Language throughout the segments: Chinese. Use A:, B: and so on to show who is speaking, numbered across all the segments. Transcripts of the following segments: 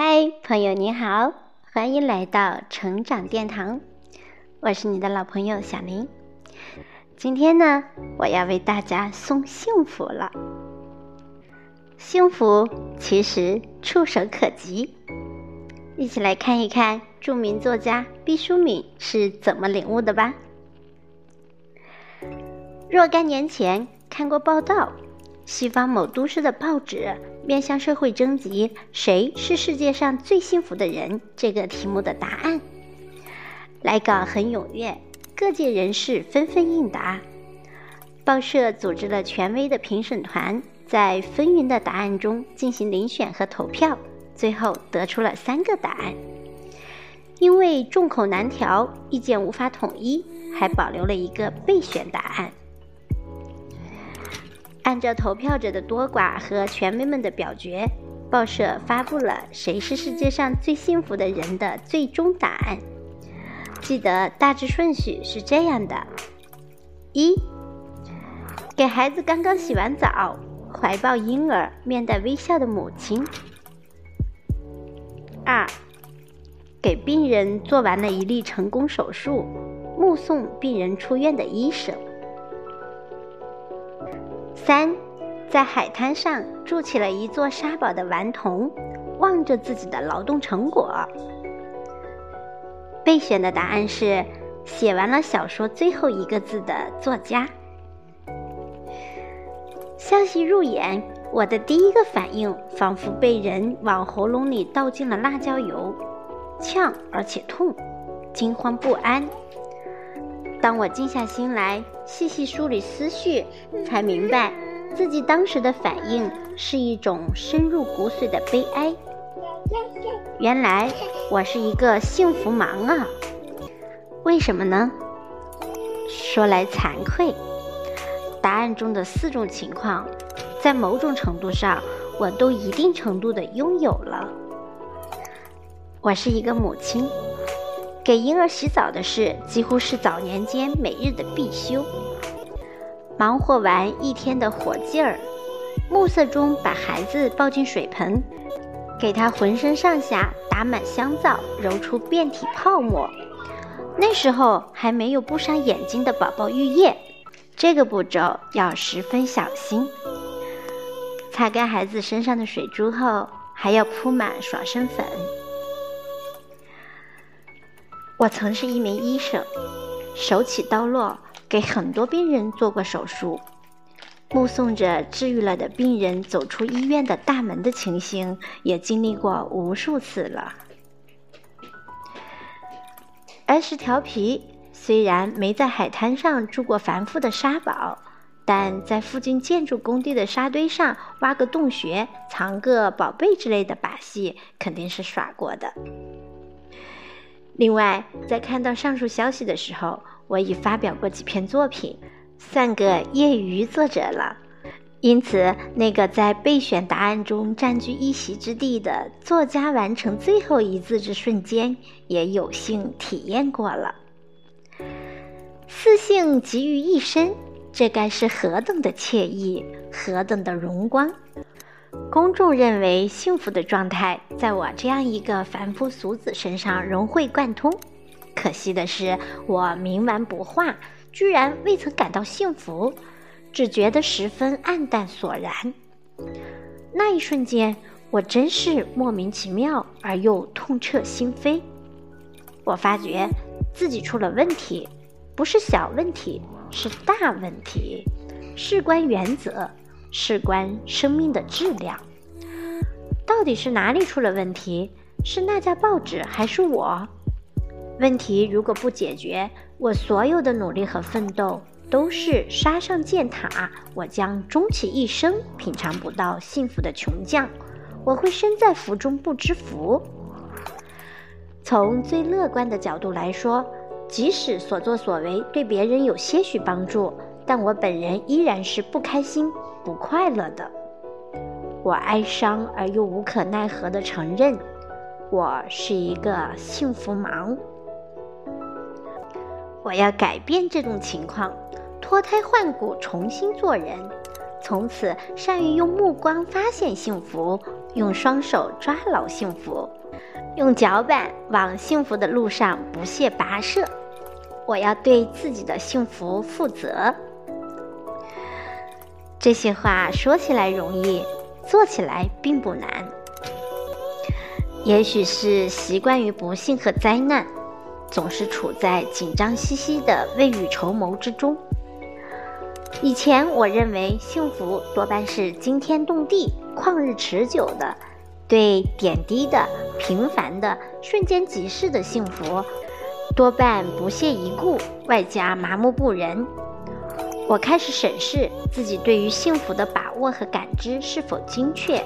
A: 嗨，朋友你好，欢迎来到成长殿堂，我是你的老朋友小林。今天呢，我要为大家送幸福了。幸福其实触手可及，一起来看一看著名作家毕淑敏是怎么领悟的吧。若干年前看过报道，西方某都市的报纸。面向社会征集“谁是世界上最幸福的人”这个题目的答案，来稿很踊跃，各界人士纷纷应答。报社组织了权威的评审团，在纷纭的答案中进行遴选和投票，最后得出了三个答案。因为众口难调，意见无法统一，还保留了一个备选答案。按照投票者的多寡和权威们的表决，报社发布了谁是世界上最幸福的人的最终答案。记得大致顺序是这样的：一、给孩子刚刚洗完澡、怀抱婴儿、面带微笑的母亲；二、给病人做完了一例成功手术、目送病人出院的医生。三，在海滩上筑起了一座沙堡的顽童，望着自己的劳动成果。备选的答案是写完了小说最后一个字的作家。消息入眼，我的第一个反应仿佛被人往喉咙里倒进了辣椒油，呛而且痛，惊慌不安。当我静下心来，细细梳理思绪，才明白自己当时的反应是一种深入骨髓的悲哀。原来我是一个幸福盲啊！为什么呢？说来惭愧，答案中的四种情况，在某种程度上，我都一定程度的拥有了。我是一个母亲。给婴儿洗澡的事几乎是早年间每日的必修。忙活完一天的火劲儿，暮色中把孩子抱进水盆，给他浑身上下打满香皂，揉出遍体泡沫。那时候还没有不伤眼睛的宝宝浴液，这个步骤要十分小心。擦干孩子身上的水珠后，还要铺满爽身粉。我曾是一名医生，手起刀落，给很多病人做过手术，目送着治愈了的病人走出医院的大门的情形，也经历过无数次了。儿时调皮，虽然没在海滩上住过繁复的沙堡，但在附近建筑工地的沙堆上挖个洞穴、藏个宝贝之类的把戏，肯定是耍过的。另外，在看到上述消息的时候，我已发表过几篇作品，算个业余作者了。因此，那个在备选答案中占据一席之地的作家完成最后一字之瞬间，也有幸体验过了。四幸集于一身，这该是何等的惬意，何等的荣光！公众认为幸福的状态，在我这样一个凡夫俗子身上融会贯通。可惜的是，我冥顽不化，居然未曾感到幸福，只觉得十分黯淡索然。那一瞬间，我真是莫名其妙而又痛彻心扉。我发觉自己出了问题，不是小问题，是大问题，事关原则。事关生命的质量，到底是哪里出了问题？是那家报纸，还是我？问题如果不解决，我所有的努力和奋斗都是沙上建塔，我将终其一生品尝不到幸福的穷将，我会身在福中不知福。从最乐观的角度来说，即使所作所为对别人有些许帮助。但我本人依然是不开心、不快乐的。我哀伤而又无可奈何的承认，我是一个幸福盲。我要改变这种情况，脱胎换骨，重新做人，从此善于用目光发现幸福，用双手抓牢幸福，用脚板往幸福的路上不懈跋涉。我要对自己的幸福负责。这些话说起来容易，做起来并不难。也许是习惯于不幸和灾难，总是处在紧张兮兮的未雨绸缪之中。以前我认为幸福多半是惊天动地、旷日持久的，对点滴的、平凡的、瞬间即逝的幸福，多半不屑一顾，外加麻木不仁。我开始审视自己对于幸福的把握和感知是否精确，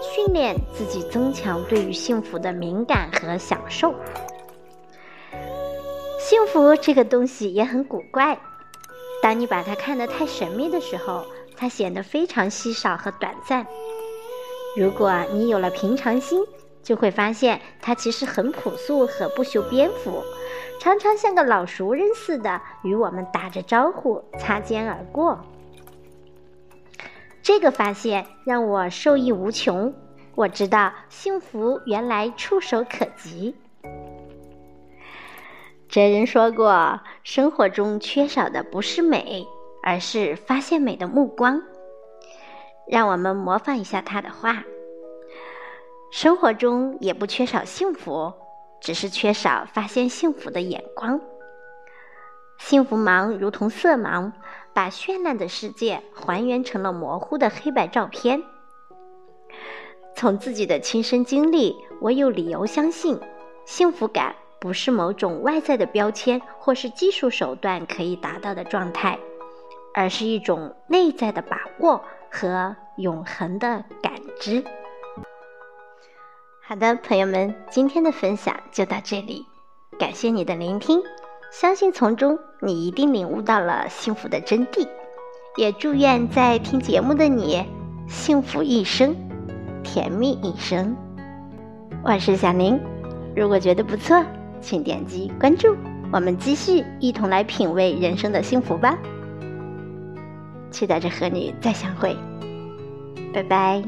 A: 训练自己增强对于幸福的敏感和享受。幸福这个东西也很古怪。当你把它看得太神秘的时候，它显得非常稀少和短暂。如果你有了平常心，就会发现它其实很朴素和不修边幅，常常像个老熟人似的与我们打着招呼，擦肩而过。这个发现让我受益无穷。我知道幸福原来触手可及。哲人说过，生活中缺少的不是美，而是发现美的目光。让我们模仿一下他的话：生活中也不缺少幸福，只是缺少发现幸福的眼光。幸福盲如同色盲，把绚烂的世界还原成了模糊的黑白照片。从自己的亲身经历，我有理由相信，幸福感。不是某种外在的标签或是技术手段可以达到的状态，而是一种内在的把握和永恒的感知。好的，朋友们，今天的分享就到这里，感谢你的聆听，相信从中你一定领悟到了幸福的真谛，也祝愿在听节目的你幸福一生，甜蜜一生。我是小宁，如果觉得不错。请点击关注，我们继续一同来品味人生的幸福吧。期待着和你再相会，拜拜。